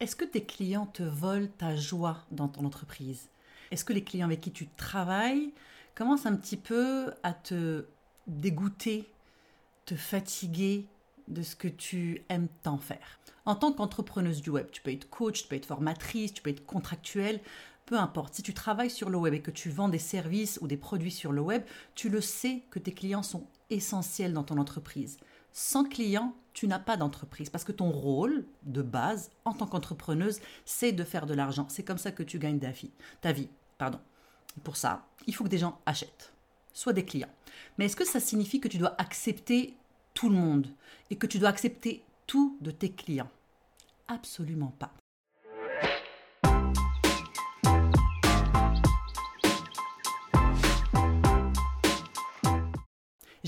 Est-ce que tes clients te volent ta joie dans ton entreprise? Est-ce que les clients avec qui tu travailles commencent un petit peu à te dégoûter, te fatiguer de ce que tu aimes tant faire? En tant qu'entrepreneuse du web, tu peux être coach, tu peux être formatrice, tu peux être contractuelle, peu importe. Si tu travailles sur le web et que tu vends des services ou des produits sur le web, tu le sais que tes clients sont essentiels dans ton entreprise. Sans clients, tu n'as pas d'entreprise parce que ton rôle de base en tant qu'entrepreneuse, c'est de faire de l'argent. C'est comme ça que tu gagnes ta vie. Ta vie pardon. Pour ça, il faut que des gens achètent, soit des clients. Mais est-ce que ça signifie que tu dois accepter tout le monde et que tu dois accepter tout de tes clients? Absolument pas.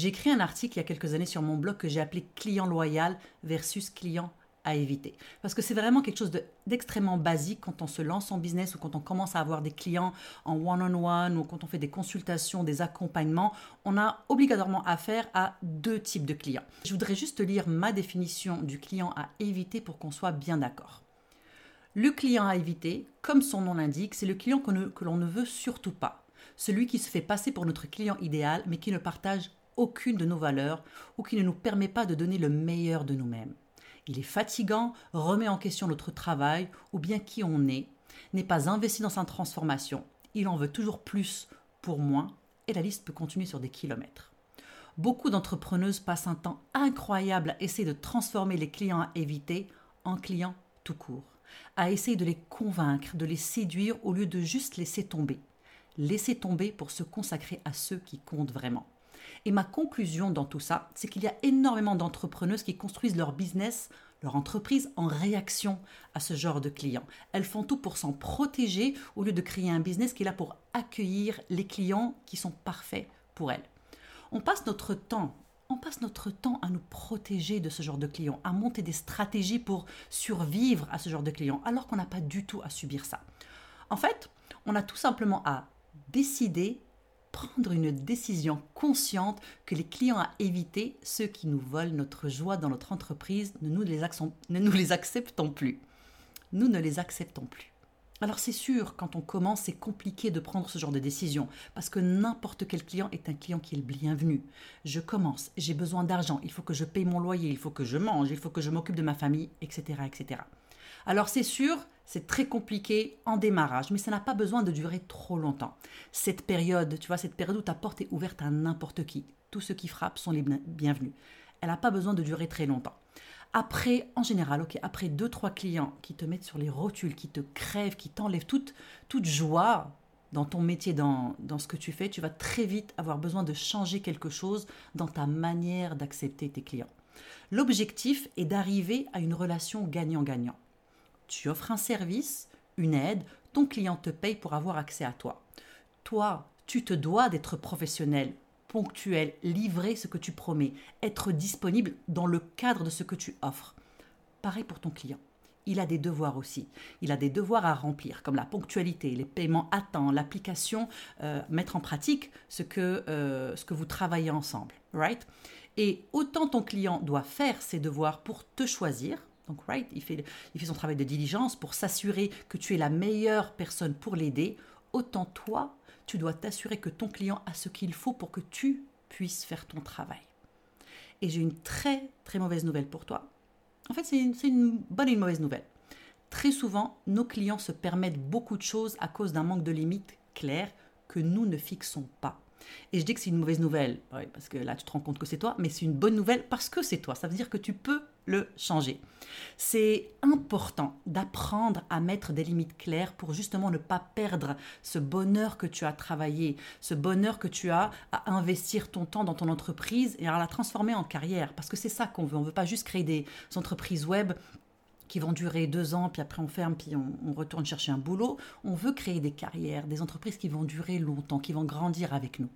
J'ai écrit un article il y a quelques années sur mon blog que j'ai appelé client loyal versus client à éviter. Parce que c'est vraiment quelque chose d'extrêmement basique quand on se lance en business ou quand on commence à avoir des clients en one-on-one ou quand on fait des consultations, des accompagnements. On a obligatoirement affaire à deux types de clients. Je voudrais juste lire ma définition du client à éviter pour qu'on soit bien d'accord. Le client à éviter, comme son nom l'indique, c'est le client que l'on ne veut surtout pas. Celui qui se fait passer pour notre client idéal mais qui ne partage aucune de nos valeurs ou qui ne nous permet pas de donner le meilleur de nous-mêmes. Il est fatigant, remet en question notre travail ou bien qui on est, n'est pas investi dans sa transformation, il en veut toujours plus pour moins et la liste peut continuer sur des kilomètres. Beaucoup d'entrepreneuses passent un temps incroyable à essayer de transformer les clients à éviter en clients tout court, à essayer de les convaincre, de les séduire au lieu de juste laisser tomber. Laisser tomber pour se consacrer à ceux qui comptent vraiment. Et ma conclusion dans tout ça, c'est qu'il y a énormément d'entrepreneuses qui construisent leur business, leur entreprise en réaction à ce genre de clients. Elles font tout pour s'en protéger au lieu de créer un business qui est là pour accueillir les clients qui sont parfaits pour elles. On passe notre temps on passe notre temps à nous protéger de ce genre de clients, à monter des stratégies pour survivre à ce genre de clients, alors qu'on n'a pas du tout à subir ça. En fait, on a tout simplement à décider prendre une décision consciente que les clients à éviter, ceux qui nous volent notre joie dans notre entreprise, ne nous les, ne nous les acceptons plus. Nous ne les acceptons plus. Alors c'est sûr, quand on commence, c'est compliqué de prendre ce genre de décision, parce que n'importe quel client est un client qui est le bienvenu. Je commence, j'ai besoin d'argent, il faut que je paye mon loyer, il faut que je mange, il faut que je m'occupe de ma famille, etc. etc. Alors c'est sûr, c'est très compliqué en démarrage, mais ça n'a pas besoin de durer trop longtemps. Cette période, tu vois, cette période où ta porte est ouverte à n'importe qui, tous ceux qui frappent sont les bienvenus. Elle n'a pas besoin de durer très longtemps. Après, en général, après deux trois clients qui te mettent sur les rotules, qui te crèvent, qui t'enlèvent toute toute joie dans ton métier, dans, dans ce que tu fais, tu vas très vite avoir besoin de changer quelque chose dans ta manière d'accepter tes clients. L'objectif est d'arriver à une relation gagnant-gagnant. Tu offres un service, une aide, ton client te paye pour avoir accès à toi. Toi, tu te dois d'être professionnel, ponctuel, livrer ce que tu promets, être disponible dans le cadre de ce que tu offres. Pareil pour ton client. Il a des devoirs aussi. Il a des devoirs à remplir, comme la ponctualité, les paiements à temps, l'application, euh, mettre en pratique ce que, euh, ce que vous travaillez ensemble. Right? Et autant ton client doit faire ses devoirs pour te choisir, donc, il fait, il fait son travail de diligence pour s'assurer que tu es la meilleure personne pour l'aider. Autant toi, tu dois t'assurer que ton client a ce qu'il faut pour que tu puisses faire ton travail. Et j'ai une très très mauvaise nouvelle pour toi. En fait, c'est une bonne et une mauvaise nouvelle. Très souvent, nos clients se permettent beaucoup de choses à cause d'un manque de limites claires que nous ne fixons pas. Et je dis que c'est une mauvaise nouvelle, parce que là tu te rends compte que c'est toi, mais c'est une bonne nouvelle parce que c'est toi. Ça veut dire que tu peux changer. C'est important d'apprendre à mettre des limites claires pour justement ne pas perdre ce bonheur que tu as travaillé, ce bonheur que tu as à investir ton temps dans ton entreprise et à la transformer en carrière. Parce que c'est ça qu'on veut. On ne veut pas juste créer des entreprises web qui vont durer deux ans, puis après on ferme, puis on, retourne chercher un boulot. On veut créer des carrières, des entreprises qui vont durer longtemps, qui vont grandir avec nous.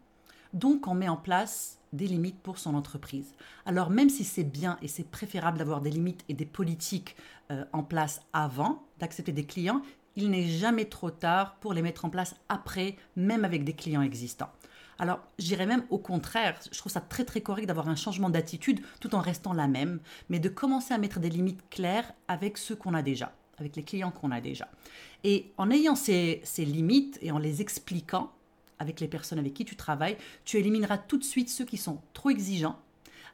Donc on met en place des limites pour son entreprise. Alors même si c'est bien et c'est préférable d'avoir des limites et des politiques euh, en place avant d'accepter des clients, il n'est jamais trop tard pour les mettre en place après, même avec des clients existants. Alors, j'irais même au contraire, je trouve ça très très correct d'avoir un changement d'attitude tout en restant la même, mais de commencer à mettre des limites claires avec ceux qu'on a déjà. avec les clients qu'on a déjà. Et en ayant ces, ces limites et en les expliquant avec les personnes avec qui tu travailles, tu élimineras tout de suite ceux qui sont trop exigeants,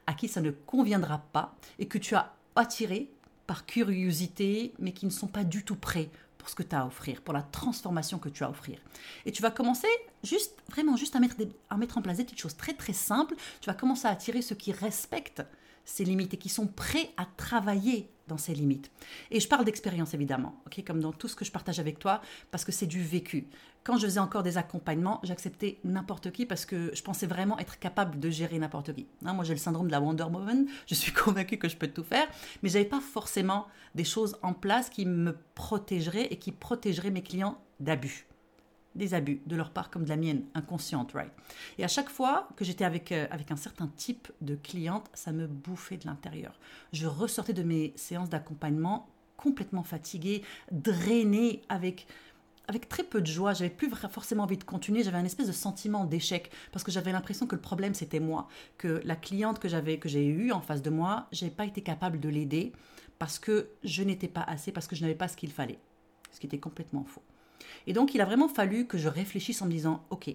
à qui ça ne conviendra pas et que tu as attiré par curiosité, mais qui ne sont pas du tout prêts pour ce que tu as à offrir, pour la transformation que tu as à offrir. Et tu vas commencer juste, vraiment, juste à mettre, à mettre en place des petites choses très très simples. Tu vas commencer à attirer ceux qui respectent ces limites et qui sont prêts à travailler ces limites. Et je parle d'expérience évidemment, ok, comme dans tout ce que je partage avec toi, parce que c'est du vécu. Quand je faisais encore des accompagnements, j'acceptais n'importe qui parce que je pensais vraiment être capable de gérer n'importe qui. Hein, moi, j'ai le syndrome de la Wonder Woman. Je suis convaincue que je peux tout faire, mais j'avais pas forcément des choses en place qui me protégeraient et qui protégeraient mes clients d'abus des abus de leur part comme de la mienne, inconsciente, right? Et à chaque fois que j'étais avec, euh, avec un certain type de cliente, ça me bouffait de l'intérieur. Je ressortais de mes séances d'accompagnement complètement fatiguée, drainée, avec, avec très peu de joie. J'avais plus forcément envie de continuer. J'avais un espèce de sentiment d'échec parce que j'avais l'impression que le problème c'était moi, que la cliente que j'avais, que j'ai eue en face de moi, j'ai pas été capable de l'aider parce que je n'étais pas assez, parce que je n'avais pas ce qu'il fallait, ce qui était complètement faux. Et donc, il a vraiment fallu que je réfléchisse en me disant, OK,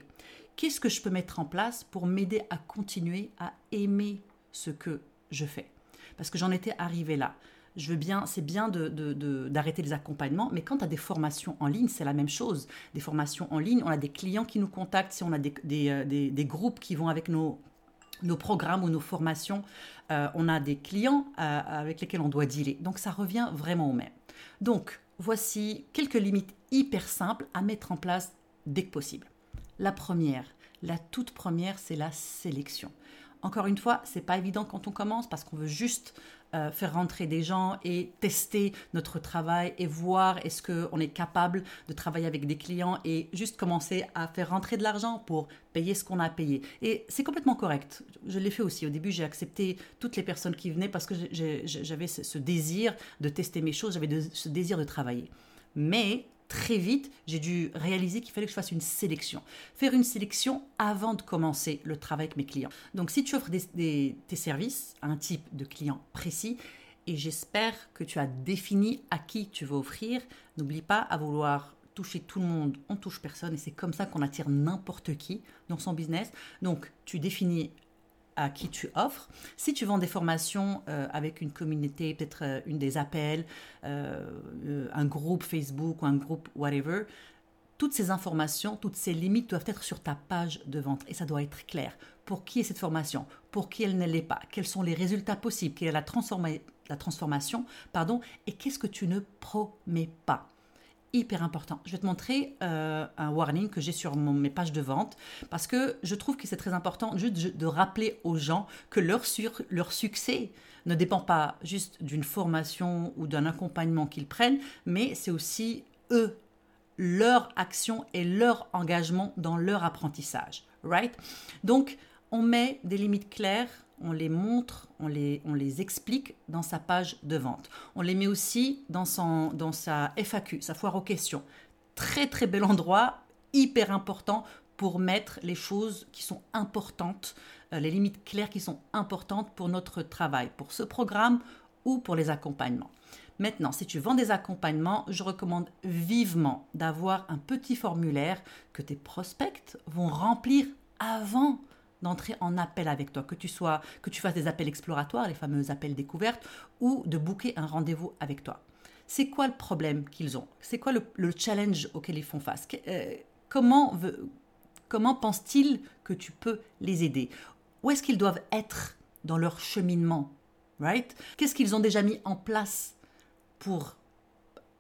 qu'est-ce que je peux mettre en place pour m'aider à continuer à aimer ce que je fais? Parce que j'en étais arrivée là. Je veux bien, c'est bien d'arrêter les accompagnements, mais quand tu as des formations en ligne, c'est la même chose. Des formations en ligne, on a des clients qui nous contactent, si on a des, euh, groupes qui vont avec nos, programmes ou nos formations, euh, on a des clients euh, avec lesquels on doit dealer. Donc ça revient vraiment au même. Donc, voici quelques limites hyper simples à mettre en place dès que possible. La première, la toute première, c'est la sélection. Encore une fois, c'est pas évident quand on commence parce qu'on veut juste euh, faire rentrer des gens et tester notre travail et voir est-ce qu'on est capable de travailler avec des clients et juste commencer à faire rentrer de l'argent pour payer ce qu'on a payé. Et c'est complètement correct. Je l'ai fait aussi. Au début, j'ai accepté toutes les personnes qui venaient parce que j'avais ce désir de tester mes choses, j'avais ce désir de travailler. Mais très vite, j'ai dû réaliser qu'il fallait que je fasse une sélection. Faire une sélection avant de commencer le travail avec mes clients. Donc si tu offres tes services à un type de client précis, et j'espère que tu as défini à qui tu veux offrir, n'oublie pas à vouloir toucher tout le monde, on touche personne et c'est comme ça qu'on attire n'importe qui dans son business. Donc tu définis à qui tu offres. Si tu vends des formations euh, avec une communauté, peut-être euh, une des appels, euh, un groupe Facebook ou un groupe whatever, toutes ces informations, toutes ces limites doivent être sur ta page de vente et ça doit être clair. Pour qui est cette formation? Pour qui elle ne l'est pas? Quels sont les résultats possibles? Quelle est la, la transformation Pardon? Et qu'est-ce que tu ne promets pas? Hyper important. Je vais te montrer euh, un warning que j'ai sur mes pages de vente parce que je trouve que c'est très important juste de rappeler aux gens que leur, leur succès ne dépend pas juste d'une formation ou d'un accompagnement qu'ils prennent, mais c'est aussi eux, leur action et leur engagement dans leur apprentissage. Right? Donc, on met des limites claires on les montre, on les, on les explique dans sa page de vente. On les met aussi dans, son, dans sa FAQ, sa foire aux questions. Très très bel endroit, hyper important pour mettre les choses qui sont importantes, euh, les limites claires qui sont importantes pour notre travail, pour ce programme ou pour les accompagnements. Maintenant, si tu vends des accompagnements, je recommande vivement d'avoir un petit formulaire que tes prospects vont remplir avant d'entrer en appel avec toi, que tu sois, que tu fasses des appels exploratoires, les fameux appels découvertes, ou de booker un rendez-vous avec toi. C'est quoi le problème qu'ils ont? C'est quoi le, challenge auquel ils font face? Euh, Comment, comment pensent-ils que tu peux les aider? Où est-ce qu'ils doivent être dans leur cheminement? Right? Qu'est-ce qu'ils ont déjà mis en place pour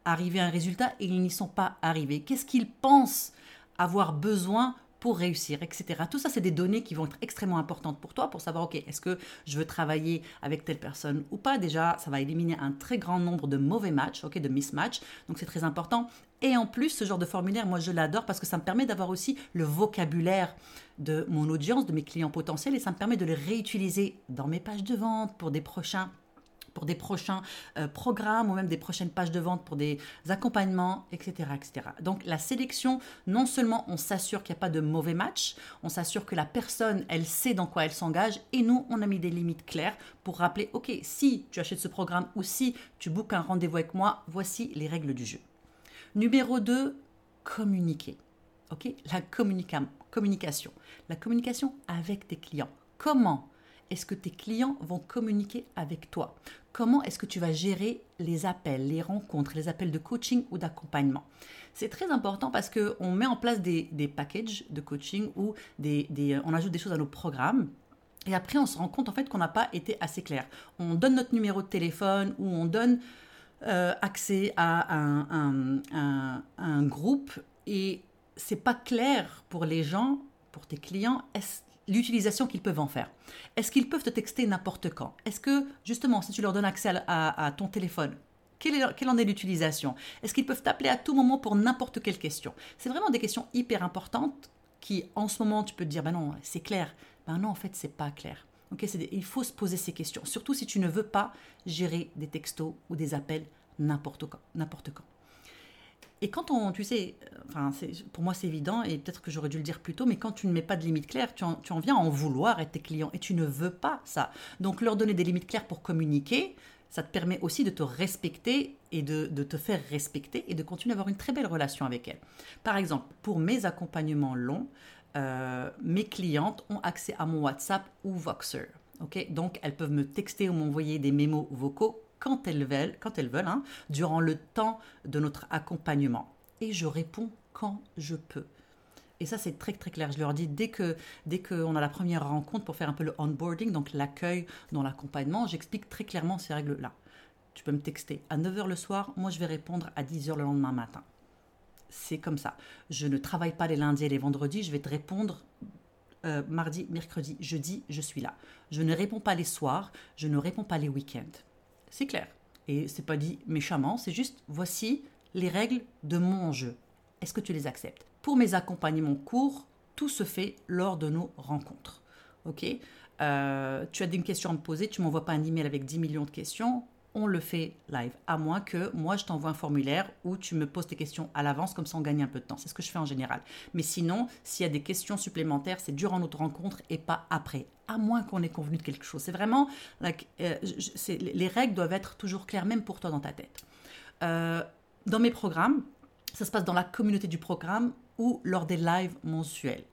arriver à un résultat et ils n'y sont pas arrivés? Qu'est-ce qu'ils pensent avoir besoin réussir, etc. Tout ça, c'est des données qui vont être extrêmement importantes pour toi pour savoir, OK, est-ce que je veux travailler avec telle personne ou pas? Déjà, ça va éliminer un très grand nombre de mauvais matchs, OK, de mismatch. Donc, c'est très important. Et en plus, ce genre de formulaire, moi, je l'adore parce que ça me permet d'avoir aussi le vocabulaire de mon audience, de mes clients potentiels, et ça me permet de les réutiliser dans mes pages de vente pour des prochains pour des prochains euh, programmes ou même des prochaines pages de vente pour des accompagnements, etc., etc. Donc la sélection, non seulement on s'assure qu'il n'y a pas de mauvais match, on s'assure que la personne, elle sait dans quoi elle s'engage et nous, on a mis des limites claires pour rappeler, ok, si tu achètes ce programme ou si tu bookes un rendez-vous avec moi, voici les règles du jeu. Numéro 2, communiquer. Ok, la communication. La communication avec tes clients. Comment? Est-ce que tes clients vont communiquer avec toi? Comment est-ce que tu vas gérer les appels, les rencontres, les appels de coaching ou d'accompagnement? C'est très important parce qu'on met en place des, packages de coaching ou des, on ajoute des choses à nos programmes. Et après, on se rend compte en fait qu'on n'a pas été assez clair. On donne notre numéro de téléphone ou on donne euh, accès à un, un, groupe et c'est pas clair pour les gens, pour tes clients. L'utilisation qu'ils peuvent en faire. Est-ce qu'ils peuvent te texter n'importe quand? Est-ce que, justement, si tu leur donnes accès à, ton téléphone, quelle, en est l'utilisation? Est-ce qu'ils peuvent t'appeler à tout moment pour n'importe quelle question? C'est vraiment des questions hyper importantes qui, en ce moment, tu peux te dire, ben non, c'est clair. Ben non, en fait, c'est pas clair. il faut se poser ces questions, surtout si tu ne veux pas gérer des textos ou des appels n'importe quand. N'importe quand. Et quand on, tu sais, enfin, pour moi c'est évident et peut-être que j'aurais dû le dire plus tôt, mais quand tu ne mets pas de limites claires, tu en, viens à en vouloir à tes clients et tu ne veux pas ça. Donc leur donner des limites claires pour communiquer, ça te permet aussi de te respecter et de, te faire respecter et de continuer à avoir une très belle relation avec elles. Par exemple, pour mes accompagnements longs, euh, mes clientes ont accès à mon WhatsApp ou Voxer. ok? Donc elles peuvent me texter ou m'envoyer des mémos vocaux quand elles veulent, quand elles veulent hein, durant le temps de notre accompagnement. Et je réponds quand je peux. Et ça, c'est très très clair. Je leur dis dès que dès qu'on a la première rencontre pour faire un peu le onboarding, donc l'accueil dans l'accompagnement, j'explique très clairement ces règles-là. Tu peux me texter à 9h le soir, moi je vais répondre à 10h le lendemain matin. C'est comme ça. Je ne travaille pas les lundis et les vendredis, je vais te répondre euh, mardi, mercredi, jeudi, je suis là. Je ne réponds pas les soirs, je ne réponds pas les week-ends. C'est clair. Et c'est pas dit méchamment, c'est juste voici les règles de mon jeu. Est-ce que tu les acceptes? Pour mes accompagnements courts, tout se fait lors de nos rencontres. Ok? Euh, Tu as une question à me poser, tu m'envoies pas un email avec 10 millions de questions on le fait live. À moins que moi, je t'envoie un formulaire où tu me poses tes questions à l'avance, comme ça on gagne un peu de temps. C'est ce que je fais en général. Mais sinon, s'il y a des questions supplémentaires, c'est durant notre rencontre et pas après. À moins qu'on ait convenu de quelque chose. C'est vraiment. Euh, les règles doivent être toujours claires, même pour toi dans ta tête. Euh, dans mes programmes, ça se passe dans la communauté du programme ou lors des lives mensuels.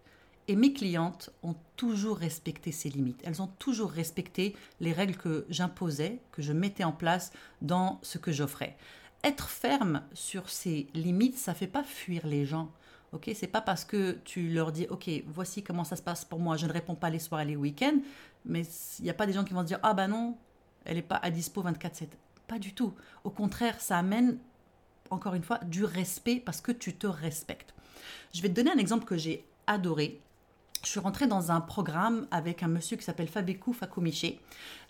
Et mes clientes ont toujours respecté ces limites. Elles ont toujours respecté les règles que j'imposais, que je mettais en place dans ce que j'offrais. Être ferme sur ces limites, ça fait pas fuir les gens. Ok, c'est pas parce que tu leur dis ok, voici comment ça se passe pour moi. Je ne réponds pas les soirs et les week-ends, mais il n'y a pas des gens qui vont se dire ah ben non, elle n'est pas à dispo 24/7. Pas du tout. Au contraire, ça amène encore une fois du respect parce que tu te respectes. Je vais te donner un exemple que j'ai adoré je suis rentrée dans un programme avec un monsieur qui s'appelle Fabeku Fakomiché.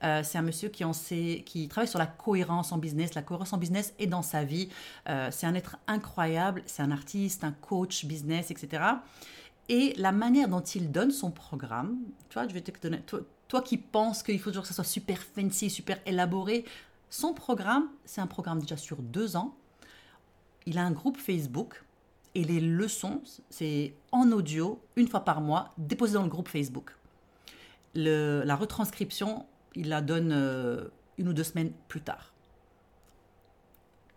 Euh, c'est un monsieur qui, travaille sur la cohérence en business, la cohérence en business et dans sa vie. Euh, c'est un être incroyable, c'est un artiste, un coach business, etc. Et la manière dont il donne son programme, tu vois, toi, toi qui penses qu'il faut toujours que ça soit super fancy, super élaboré, son programme, c'est un programme déjà sur deux ans. Il a un groupe Facebook et les leçons, c'est en audio, une fois par mois, déposé dans le groupe Facebook. la retranscription, il la donne euh, une ou deux semaines plus tard.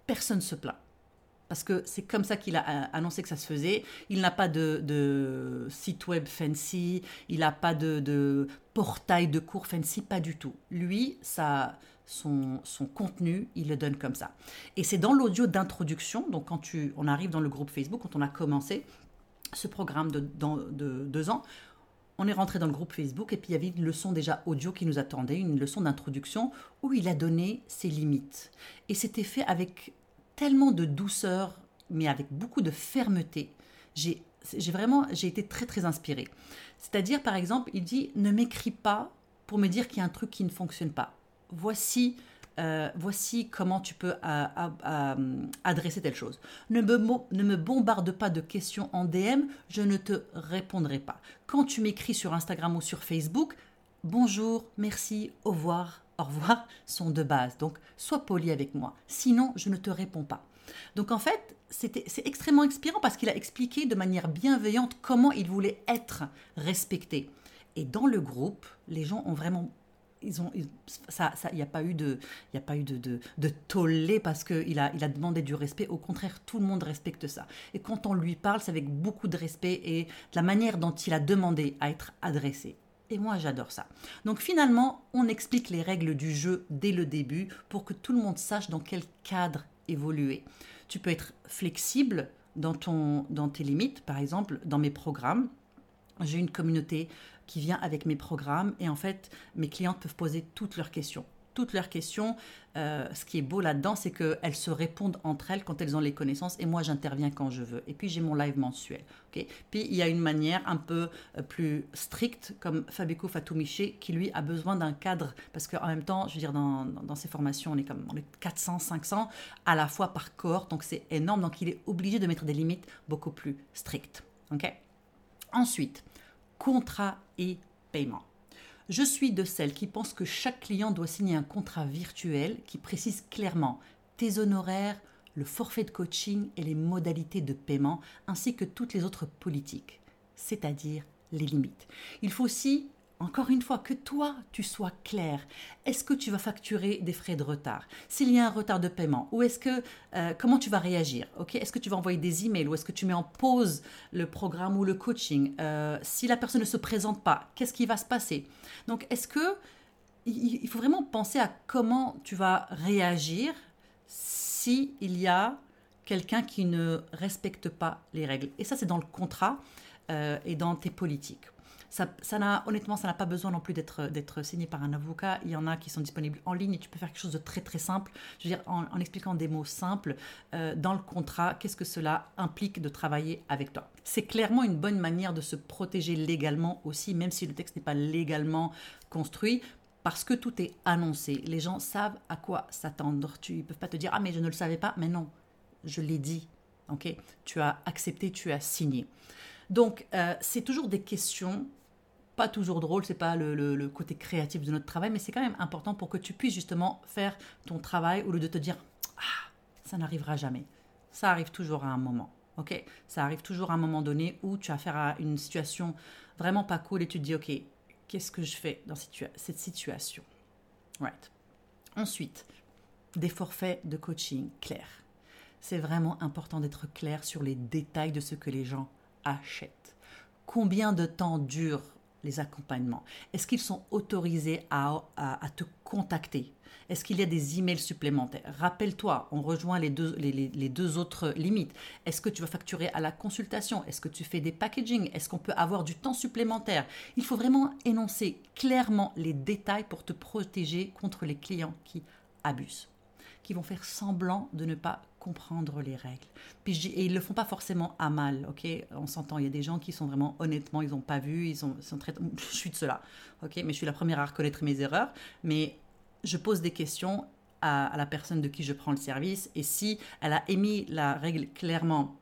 Personne ne se plaint. Parce que c'est comme ça qu'il a annoncé que ça se faisait. Il n'a pas de, site web fancy, il n'a pas de, portail de cours fancy, pas du tout. Lui, ça, son, contenu, il le donne comme ça. Et c'est dans l'audio d'introduction, donc quand tu, on arrive dans le groupe Facebook, quand on a commencé ce programme de, de deux ans, on est rentré dans le groupe Facebook et puis il y avait une leçon déjà audio qui nous attendait, une leçon d'introduction où il a donné ses limites. Et c'était fait avec tellement de douceur, mais avec beaucoup de fermeté. J'ai vraiment j'ai été très très inspirée. C'est-à-dire par exemple, il dit ne m'écris pas pour me dire qu'il y a un truc qui ne fonctionne pas voici, euh, voici comment tu peux adresser telle chose. Ne me, ne me bombarde pas de questions en DM, je ne te répondrai pas. Quand tu m'écris sur Instagram ou sur Facebook, bonjour, merci, au revoir, au revoir sont de base. Donc, sois poli avec moi. Sinon, je ne te réponds pas. Donc, en fait, c'est extrêmement inspirant parce qu'il a expliqué de manière bienveillante comment il voulait être respecté. Et dans le groupe, les gens ont vraiment ils ont, ça, il n'y a pas eu de, il a pas eu de, de, de tollé parce qu'il a, il a demandé du respect. Au contraire, tout le monde respecte ça. Et quand on lui parle, c'est avec beaucoup de respect et de la manière dont il a demandé à être adressé. Et moi, j'adore ça. Donc finalement, on explique les règles du jeu dès le début pour que tout le monde sache dans quel cadre évoluer. Tu peux être flexible dans, ton, dans tes limites. Par exemple, dans mes programmes, j'ai une communauté qui vient avec mes programmes et en fait, mes clientes peuvent poser toutes leurs questions toutes leurs questions. Euh, ce qui est beau là-dedans, c'est qu'elles se répondent entre elles quand elles ont les connaissances et moi j'interviens quand je veux. Et puis j'ai mon live mensuel. puis il y a une manière un peu euh, plus stricte comme Fabeko Fatoumiché qui lui a besoin d'un cadre parce qu'en même temps, je veux dire, dans, dans, ses formations, on est comme on est 400, 500 à la fois par corps, donc c'est énorme. Donc il est obligé de mettre des limites beaucoup plus strictes. Ensuite, contrat et paiement. Je suis de celles qui pensent que chaque client doit signer un contrat virtuel qui précise clairement tes honoraires, le forfait de coaching et les modalités de paiement, ainsi que toutes les autres politiques, c'est-à-dire les limites. Il faut aussi encore une fois, que toi, tu sois clair. Est-ce que tu vas facturer des frais de retard? S'il y a un retard de paiement, ou est-ce que euh, comment tu vas réagir? Est-ce que tu vas envoyer des emails ou est-ce que tu mets en pause le programme ou le coaching? Euh, Si la personne ne se présente pas, qu'est-ce qui va se passer? Donc, est-ce que il faut vraiment penser à comment tu vas réagir si il y a quelqu'un qui ne respecte pas les règles? Et ça, c'est dans le contrat euh, et dans tes politiques. Ça, ça honnêtement, ça n'a pas besoin non plus d'être, d'être signé par un avocat. Il y en a qui sont disponibles en ligne et tu peux faire quelque chose de très très simple. Je veux dire, en, expliquant des mots simples euh, dans le contrat, qu'est-ce que cela implique de travailler avec toi? C'est clairement une bonne manière de se protéger légalement aussi, même si le texte n'est pas légalement construit parce que tout est annoncé. Les gens savent à quoi s'attendre. Tu, ne peuvent pas te dire Ah, mais je ne le savais pas. Mais non, je l'ai dit. ok? Tu as accepté, tu as signé. Donc, euh, c'est toujours des questions, pas toujours drôles, c'est pas le, côté créatif de notre travail, mais c'est quand même important pour que tu puisses justement faire ton travail au lieu de te dire Ah, ça n'arrivera jamais. Ça arrive toujours à un moment. Ok? Ça arrive toujours à un moment donné où tu as affaire à une situation vraiment pas cool et tu te dis Ok, qu'est-ce que je fais dans cette situation? Right. Ensuite, des forfaits de coaching clairs. C'est vraiment important d'être clair sur les détails de ce que les gens achètent Combien de temps durent les accompagnements. Est-ce qu'ils sont autorisés à, te contacter? Est-ce qu'il y a des emails supplémentaires? Rappelle-toi, on rejoint les deux, les, deux autres limites. Est-ce que tu vas facturer à la consultation? Est-ce que tu fais des packaging? Est-ce qu'on peut avoir du temps supplémentaire? Il faut vraiment énoncer clairement les détails pour te protéger contre les clients qui abusent, qui vont faire semblant de ne pas comprendre les règles. Puis et ils le font pas forcément à mal, ok? On s'entend, il y a des gens qui sont vraiment, honnêtement, ils n'ont pas vu, ils, sont, très... Je suis de cela, ok? Mais je suis la première à reconnaître mes erreurs, mais je pose des questions à, la personne de qui je prends le service, et si elle a émis la règle clairement,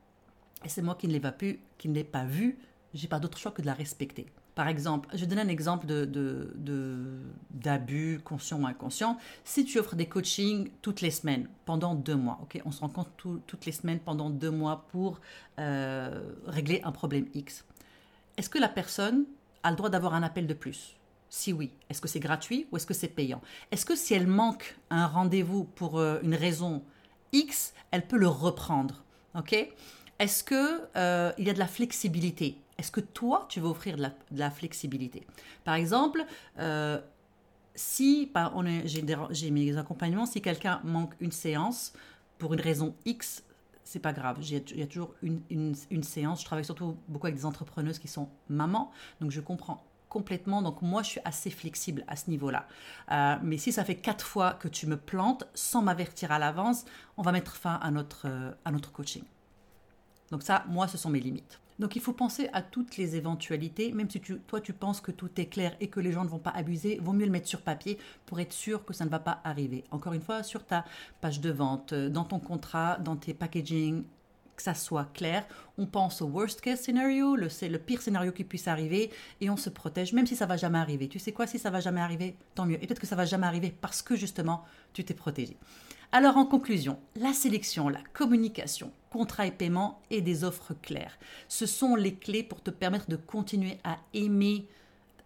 et c'est moi qui ne l'ai pas, pu, qui ne l'ai pas j'ai pas d'autre choix que de la respecter. Par exemple, je vais donner un exemple d'abus, de, conscient ou inconscient. Si tu offres des coachings toutes les semaines, pendant deux mois, on se rencontre toutes les semaines pendant deux mois pour euh, régler un problème X. Est-ce que la personne a le droit d'avoir un appel de plus? Si oui, est-ce que c'est gratuit ou est-ce que c'est payant? Est-ce que si elle manque un rendez-vous pour euh, une raison X, elle peut le reprendre Est-ce qu'il euh, y a de la flexibilité? Est-ce que toi, tu veux offrir de la, flexibilité? Par exemple, euh, si j'ai mes accompagnements, si quelqu'un manque une séance pour une raison X, c'est pas grave. Il y a toujours une, séance. Je travaille surtout beaucoup avec des entrepreneuses qui sont mamans, donc je comprends complètement. Donc moi, je suis assez flexible à ce niveau-là. Euh, mais si ça fait quatre fois que tu me plantes sans m'avertir à l'avance, on va mettre fin à notre, à notre coaching. Donc ça, moi, ce sont mes limites. Donc il faut penser à toutes les éventualités, même si toi tu penses que tout est clair et que les gens ne vont pas abuser, vaut mieux le mettre sur papier pour être sûr que ça ne va pas arriver. Encore une fois, sur ta page de vente, euh, dans ton contrat, dans tes packaging, que ça soit clair. On pense au worst case scenario, le, le pire scénario qui puisse arriver, et on se protège, même si ça va jamais arriver. Tu sais quoi, si ça va jamais arriver, tant mieux. Et peut-être que ça va jamais arriver parce que justement, tu t'es protégé. Alors en conclusion, la sélection, la communication, contrat et paiement et des offres claires, ce sont les clés pour te permettre de continuer à aimer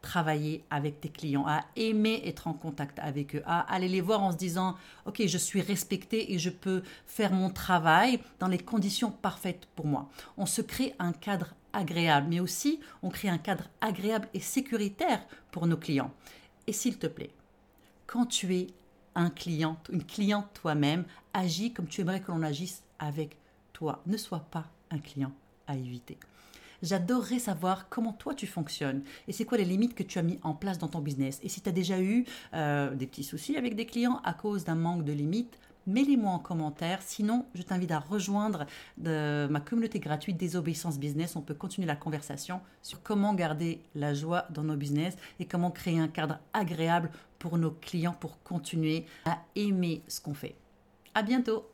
travailler avec tes clients, à aimer être en contact avec eux, à aller les voir en se disant, OK, je suis respecté et je peux faire mon travail dans les conditions parfaites pour moi. On se crée un cadre agréable, mais aussi on crée un cadre agréable et sécuritaire pour nos clients. Et s'il te plaît, quand tu es un client, une cliente toi-même, agis comme tu aimerais que l'on agisse avec toi. Ne sois pas un client à éviter. J'adorerais savoir comment toi tu fonctionnes et c'est quoi les limites que tu as mis en place dans ton business. Et si tu as déjà eu euh, des petits soucis avec des clients à cause d'un manque de limites, mets-les-moi en commentaire. Sinon, je t'invite à rejoindre de ma communauté gratuite Désobéissance Business. On peut continuer la conversation sur comment garder la joie dans nos business et comment créer un cadre agréable pour nos clients pour continuer à aimer ce qu'on fait. À bientôt!